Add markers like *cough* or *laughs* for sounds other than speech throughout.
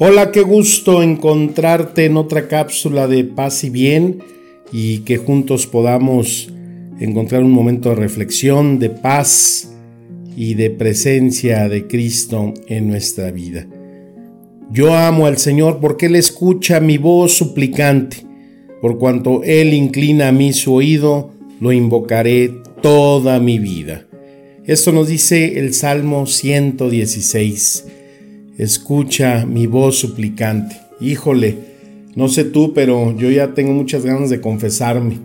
Hola, qué gusto encontrarte en otra cápsula de paz y bien y que juntos podamos encontrar un momento de reflexión, de paz y de presencia de Cristo en nuestra vida. Yo amo al Señor porque Él escucha mi voz suplicante. Por cuanto Él inclina a mí su oído, lo invocaré toda mi vida. Esto nos dice el Salmo 116 escucha mi voz suplicante. Híjole, no sé tú, pero yo ya tengo muchas ganas de confesarme.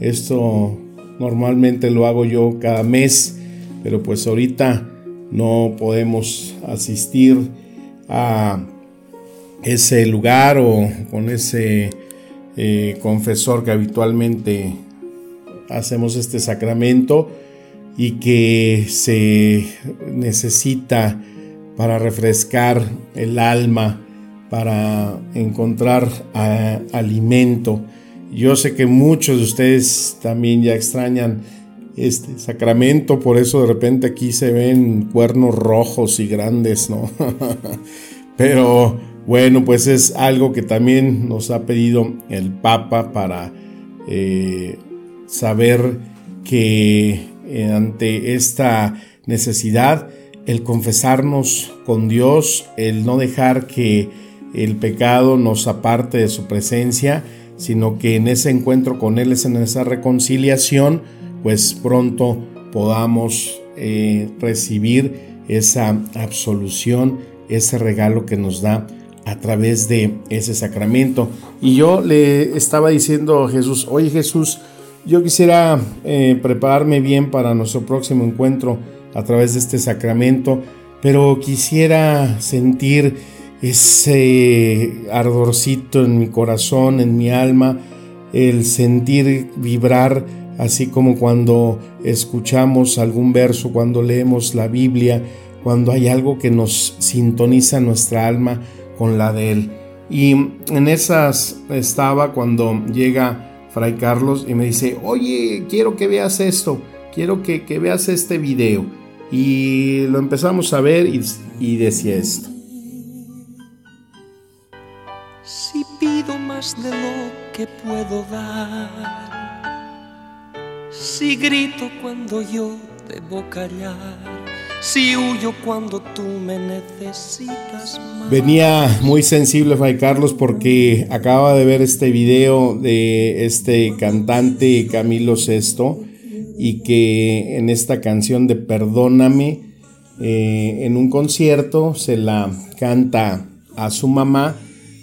Esto normalmente lo hago yo cada mes, pero pues ahorita no podemos asistir a ese lugar o con ese eh, confesor que habitualmente hacemos este sacramento y que se necesita para refrescar el alma, para encontrar ah, alimento. Yo sé que muchos de ustedes también ya extrañan este sacramento, por eso de repente aquí se ven cuernos rojos y grandes, ¿no? *laughs* Pero bueno, pues es algo que también nos ha pedido el Papa para eh, saber que eh, ante esta necesidad el confesarnos con Dios, el no dejar que el pecado nos aparte de su presencia, sino que en ese encuentro con Él, en esa reconciliación, pues pronto podamos eh, recibir esa absolución, ese regalo que nos da a través de ese sacramento. Y yo le estaba diciendo a Jesús, oye Jesús, yo quisiera eh, prepararme bien para nuestro próximo encuentro a través de este sacramento, pero quisiera sentir ese ardorcito en mi corazón, en mi alma, el sentir vibrar, así como cuando escuchamos algún verso, cuando leemos la Biblia, cuando hay algo que nos sintoniza nuestra alma con la de Él. Y en esas estaba cuando llega Fray Carlos y me dice, oye, quiero que veas esto, quiero que, que veas este video. Y lo empezamos a ver y, decía esto. Si pido más de lo que puedo dar, si grito cuando yo debo callar, si huyo cuando tú me necesitas más. Venía muy sensible Fray Carlos porque acaba de ver este video de este cantante Camilo Sesto y que en esta canción de Perdóname, eh, en un concierto se la canta a su mamá,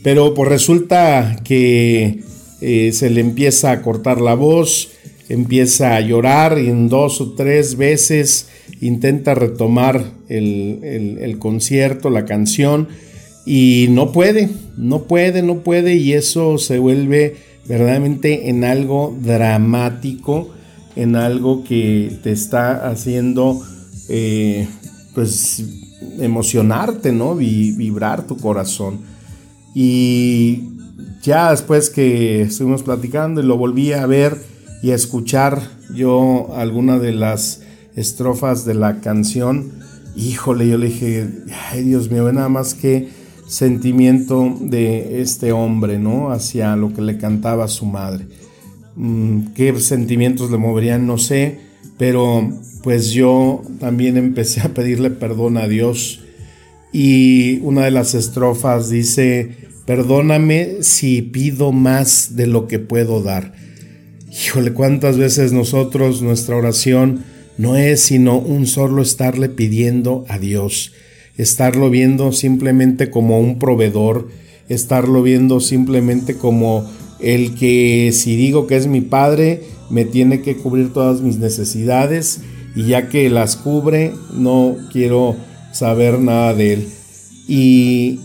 pero pues resulta que eh, se le empieza a cortar la voz, empieza a llorar y en dos o tres veces intenta retomar el, el concierto, la canción, y no puede, no puede, no puede, y eso se vuelve verdaderamente en algo dramático en algo que te está haciendo eh, pues emocionarte, ¿no? vibrar tu corazón. Y ya después que estuvimos platicando y lo volví a ver y a escuchar yo alguna de las estrofas de la canción, híjole, yo le dije, ay Dios mío, nada más que sentimiento de este hombre, ¿no? Hacia lo que le cantaba su madre. Mm, qué sentimientos le moverían, no sé, pero pues yo también empecé a pedirle perdón a Dios y una de las estrofas dice, perdóname si pido más de lo que puedo dar. Híjole, cuántas veces nosotros nuestra oración no es sino un solo estarle pidiendo a Dios, estarlo viendo simplemente como un proveedor, estarlo viendo simplemente como el que si digo que es mi padre, me tiene que cubrir todas mis necesidades y ya que las cubre, no quiero saber nada de él. Y,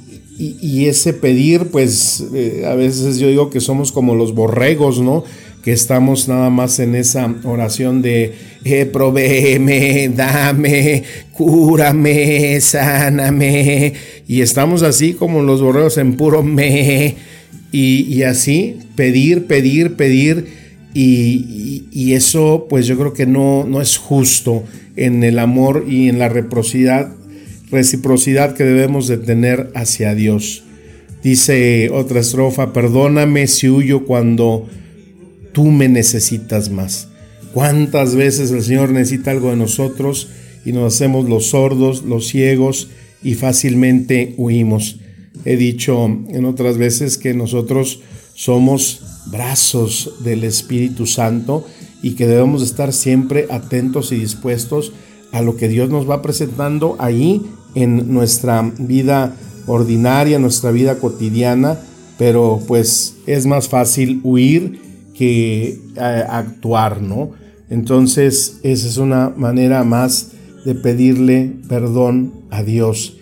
ese pedir, pues eh, a veces yo digo que somos como los borregos, ¿no? Que estamos nada más en esa oración de eh, provéeme, dame, cúrame, sáname. Y estamos así como los borregos en puro me. Y, y así, pedir, pedir, pedir y, eso pues yo creo que no, no es justo en el amor y en la reciprocidad, reciprocidad que debemos de tener hacia Dios. Dice otra estrofa, perdóname si huyo cuando tú me necesitas más. ¿Cuántas veces el Señor necesita algo de nosotros y nos hacemos los sordos, los ciegos y fácilmente huimos? He dicho en otras veces que nosotros somos brazos del Espíritu Santo y que debemos estar siempre atentos y dispuestos a lo que Dios nos va presentando ahí en nuestra vida ordinaria, nuestra vida cotidiana, pero pues es más fácil huir que eh, actuar, ¿no? Entonces, esa es una manera más de pedirle perdón a Dios.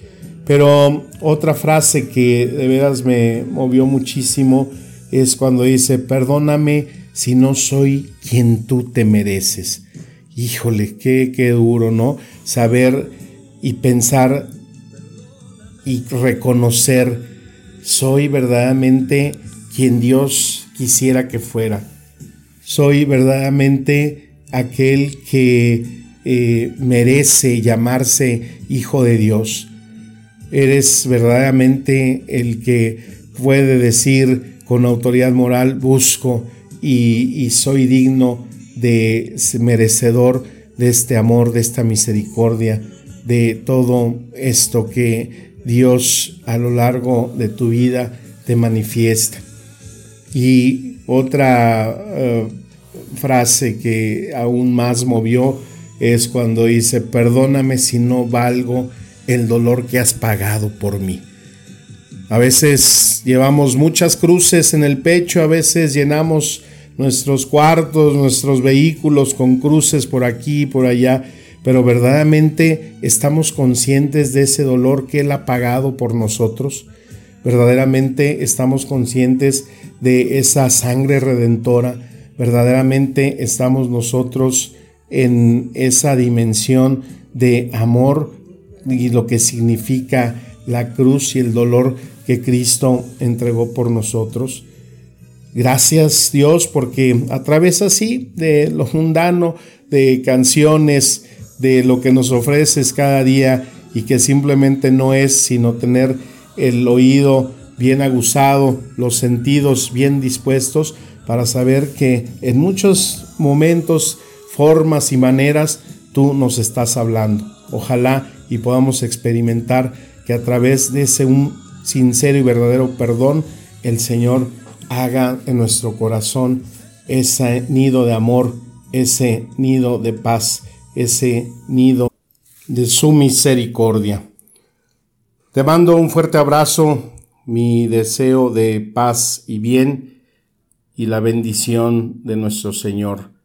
Pero otra frase que de veras me movió muchísimo es cuando dice, perdóname si no soy quien tú te mereces. Híjole, qué, qué duro, ¿no? Saber y pensar y reconocer, soy verdaderamente quien Dios quisiera que fuera. Soy verdaderamente aquel que eh, merece llamarse hijo de Dios. Eres verdaderamente el que puede decir, con autoridad moral busco y, soy digno de merecedor de este amor, de esta misericordia, de todo esto que Dios a lo largo de tu vida te manifiesta. Y otra eh, frase que aún más movió es cuando dice, perdóname si no valgo el dolor que has pagado por mí. A veces llevamos muchas cruces en el pecho, a veces llenamos nuestros cuartos, nuestros vehículos con cruces por aquí por allá, pero verdaderamente estamos conscientes de ese dolor que Él ha pagado por nosotros. Verdaderamente estamos conscientes de esa sangre redentora. Verdaderamente estamos nosotros en esa dimensión de amor y lo que significa la cruz y el dolor que Cristo entregó por nosotros. Gracias Dios porque a través así de lo mundano, de canciones, de lo que nos ofreces cada día y que simplemente no es sino tener el oído bien aguzado, los sentidos bien dispuestos para saber que en muchos momentos, formas y maneras tú nos estás hablando. Ojalá y podamos experimentar que a través de ese un sincero y verdadero perdón, el Señor haga en nuestro corazón ese nido de amor, ese nido de paz, ese nido de su misericordia. Te mando un fuerte abrazo, mi deseo de paz y bien y la bendición de nuestro Señor.